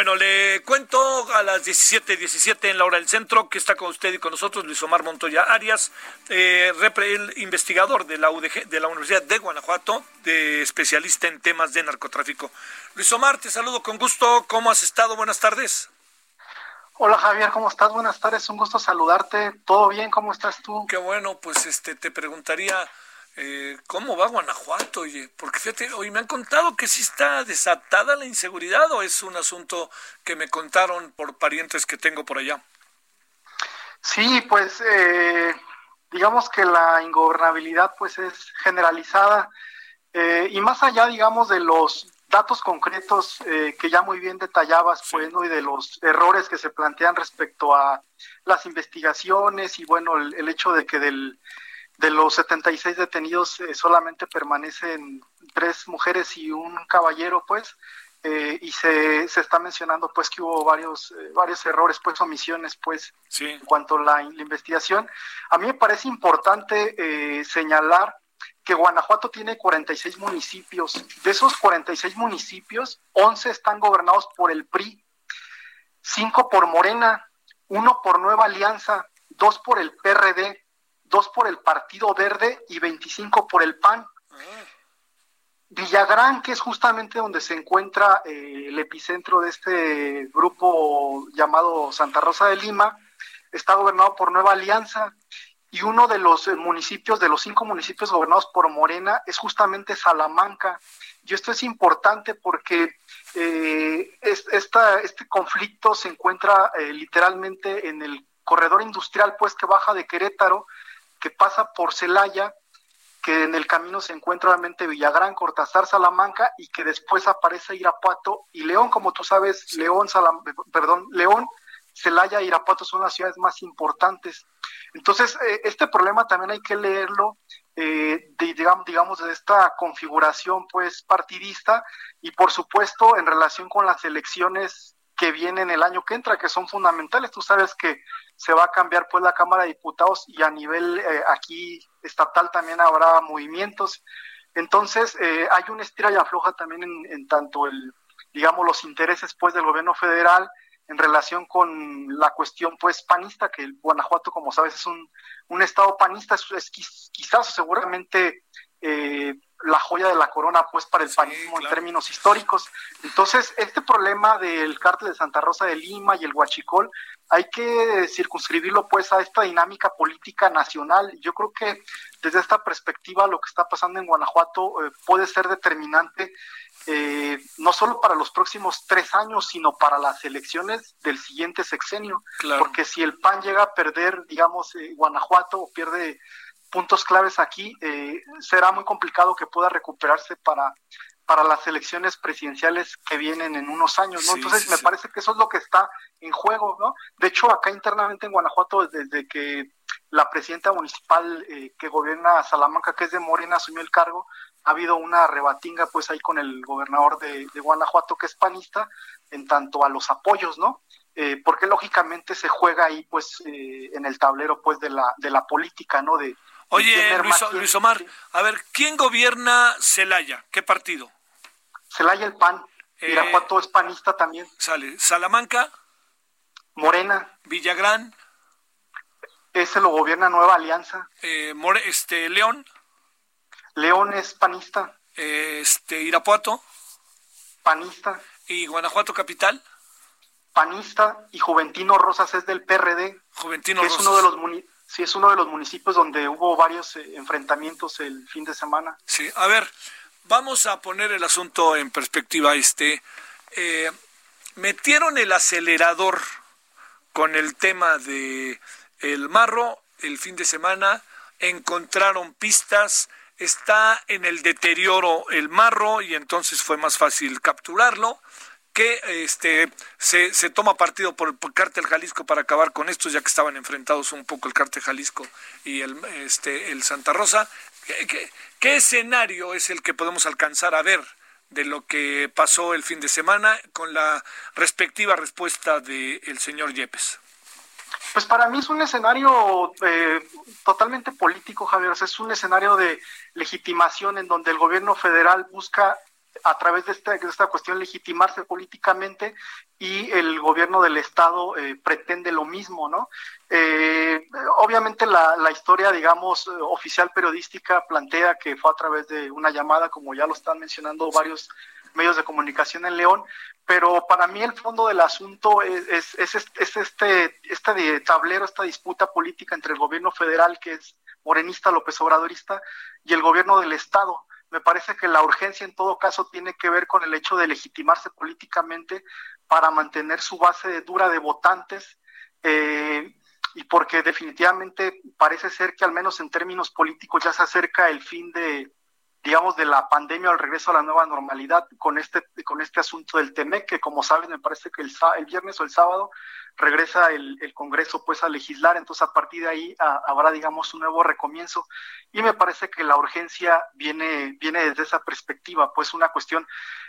Bueno, le cuento a las 17:17 17 en la hora del centro que está con usted y con nosotros Luis Omar Montoya Arias, eh, el investigador de la UDG, de la Universidad de Guanajuato, de especialista en temas de narcotráfico. Luis Omar, te saludo con gusto. ¿Cómo has estado? Buenas tardes. Hola Javier, ¿cómo estás? Buenas tardes, un gusto saludarte. ¿Todo bien? ¿Cómo estás tú? Qué bueno, pues este te preguntaría eh, cómo va Guanajuato, oye, porque fíjate, hoy me han contado que sí está desatada la inseguridad o es un asunto que me contaron por parientes que tengo por allá. Sí, pues eh, digamos que la ingobernabilidad pues es generalizada eh, y más allá, digamos, de los datos concretos eh, que ya muy bien detallabas, pues, ¿no? y de los errores que se plantean respecto a las investigaciones y bueno, el, el hecho de que del de los 76 detenidos eh, solamente permanecen tres mujeres y un caballero, pues, eh, y se, se está mencionando pues que hubo varios eh, varios errores, pues omisiones, pues, Sí. en cuanto a la, la investigación. A mí me parece importante eh, señalar que Guanajuato tiene 46 municipios. De esos 46 municipios, 11 están gobernados por el PRI, 5 por Morena, uno por Nueva Alianza, dos por el PRD, dos por el Partido Verde y 25 por el PAN. Villagrán, que es justamente donde se encuentra eh, el epicentro de este grupo llamado Santa Rosa de Lima, está gobernado por Nueva Alianza y uno de los municipios, de los cinco municipios gobernados por Morena, es justamente Salamanca. Y esto es importante porque eh, este conflicto se encuentra eh, literalmente en el corredor industrial, pues que baja de Querétaro, que pasa por Celaya, que en el camino se encuentra obviamente Villagrán, Cortázar, Salamanca y que después aparece Irapuato y León, como tú sabes, León, Salam- perdón, León, Celaya e Irapuato son las ciudades más importantes. Entonces, eh, este problema también hay que leerlo, eh, de, digamos, digamos, de esta configuración pues partidista y por supuesto en relación con las elecciones que vienen el año que entra, que son fundamentales. Tú sabes que se va a cambiar pues la Cámara de Diputados y a nivel eh, aquí estatal también habrá movimientos. Entonces, eh, hay una estira y afloja también en, tanto el, digamos, los intereses pues del gobierno federal en relación con la cuestión pues panista, que el Guanajuato, como sabes, es un, un estado panista, es, es quiz- quizás seguramente eh, la joya de la corona pues para el Sí, panismo en claro. términos históricos. Entonces, este problema del cártel de Santa Rosa de Lima y el Huachicol, hay que circunscribirlo pues a esta dinámica política nacional. Yo creo que desde esta perspectiva lo que está pasando en Guanajuato eh, puede ser determinante eh, no solo para los próximos tres años, sino para las elecciones del siguiente sexenio. Claro. Porque si el PAN llega a perder, digamos, eh, Guanajuato o pierde puntos claves aquí, eh, será muy complicado que pueda recuperarse para, para las elecciones presidenciales que vienen en unos años, ¿no? Sí, Entonces sí, me sí. parece que eso es lo que está en juego, ¿no? De hecho, acá internamente en Guanajuato, desde que la presidenta municipal eh, que gobierna Salamanca, que es de Morena, asumió el cargo, ha habido una rebatinga pues ahí con el gobernador de, de Guanajuato, que es panista, en tanto a los apoyos, ¿no? Eh, porque lógicamente se juega ahí pues eh, en el tablero pues de la, de la política, ¿no? De, Oye, Luis, Omar, a ver, ¿quién gobierna Celaya? ¿Qué partido? Celaya el PAN, Eh, Irapuato es panista también, Sale. Salamanca, Morena, Villagrán, ese lo gobierna Nueva Alianza, eh, More- este, León, León es panista, eh, este, Irapuato. Panista, y Guanajuato Capital, panista. Y Juventino Rosas es del PRD, Juventino que es Rosas. uno de los muni- sí, es uno de los municipios donde hubo varios eh, enfrentamientos el fin de semana. Sí, a ver, vamos a poner el asunto en perspectiva. Este, eh, metieron el acelerador con el tema de el marro el fin de semana, encontraron pistas, está en el deterioro el marro y entonces fue más fácil capturarlo que este se, se toma partido por el cártel Jalisco para acabar con esto ya que estaban enfrentados un poco el cártel Jalisco y el este el Santa Rosa ¿Qué, qué escenario es el que podemos alcanzar a ver de lo que pasó el fin de semana con la respectiva respuesta del señor Yepes? Pues para mí es un escenario eh, totalmente político, Javier. es un escenario de legitimación en donde el gobierno federal busca a través de esta, de esta cuestión legitimarse políticamente y el gobierno del estado eh, pretende lo mismo, ¿no? Eh, obviamente la, la, historia, digamos, oficial periodística plantea que fue a través de una llamada, como ya lo están mencionando varios medios de comunicación en León, pero para mí el fondo del asunto es, es, es, es este, este tablero, esta disputa política entre el gobierno federal, que es morenista, López Obradorista, y el gobierno del Estado. Me parece que la urgencia en todo caso tiene que ver con el hecho de legitimarse políticamente para mantener su base dura de votantes eh, y porque definitivamente parece ser que al menos en términos políticos ya se acerca el fin de, digamos, de la pandemia el regreso a la nueva normalidad con este, con este asunto del TEMEC, que como saben, me parece que el, el viernes o el sábado regresa el, el, Congreso pues a legislar, entonces a partir de ahí habrá, digamos, un nuevo recomienzo. Y me parece que la urgencia viene, viene desde esa perspectiva, pues una cuestión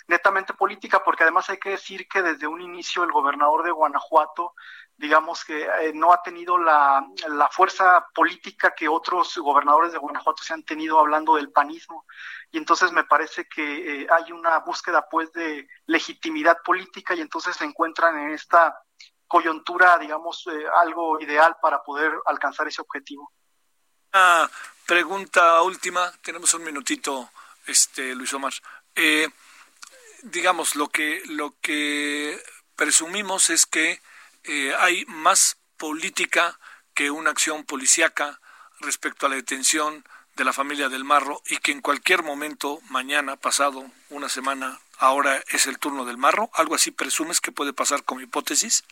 netamente política, porque además hay que decir que desde un inicio el gobernador de Guanajuato digamos que eh, no ha tenido la, la, fuerza política que otros gobernadores de Guanajuato se han tenido hablando del panismo. Y entonces me parece que eh, hay una búsqueda pues de legitimidad política y entonces se encuentran en esta coyuntura, digamos, eh, algo ideal para poder alcanzar ese objetivo. Una pregunta última, tenemos un minutito, este Luis Omar. digamos, lo que, lo que presumimos es que eh, hay más política que una acción policíaca respecto a la detención de la familia del Marro y que en cualquier momento, mañana, pasado, una semana, ahora es el turno del Marro? ¿Algo así presumes que puede pasar como hipótesis?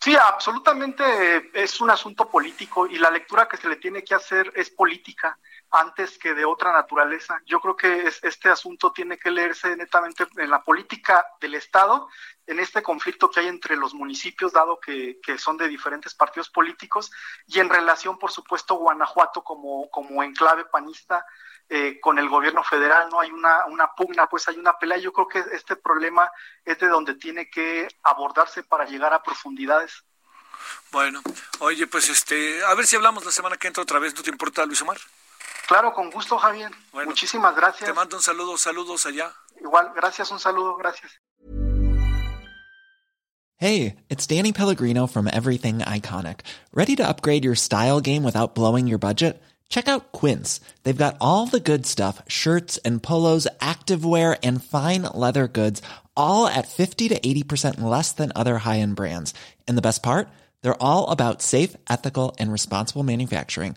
Sí, absolutamente es un asunto político y la lectura que se le tiene que hacer es política antes que de otra naturaleza. Yo creo que este asunto tiene que leerse netamente en la política del Estado, en este conflicto que hay entre los municipios, dado que, son de diferentes partidos políticos, y en relación, por supuesto, Guanajuato como, como enclave panista eh, con el gobierno federal, ¿no? Hay una, una pugna, pues hay una pelea. Yo creo que este problema es de donde tiene que abordarse para llegar a profundidades. Bueno, oye, pues este, a ver si hablamos la semana que entra otra vez, ¿no te importa, Luis Omar? Claro, con gusto, Javier. Muchísimas gracias. Te mando un saludo, saludos allá. Igual, gracias, un saludo, gracias. Hey, it's Danny Pellegrino from Everything Iconic. Ready to upgrade your style game without blowing your budget? Check out Quince. They've got all the good stuff, shirts and polos, activewear and fine leather goods, all at 50 to 80% less than other high-end brands. And the best part? They're all about safe, ethical and responsible manufacturing.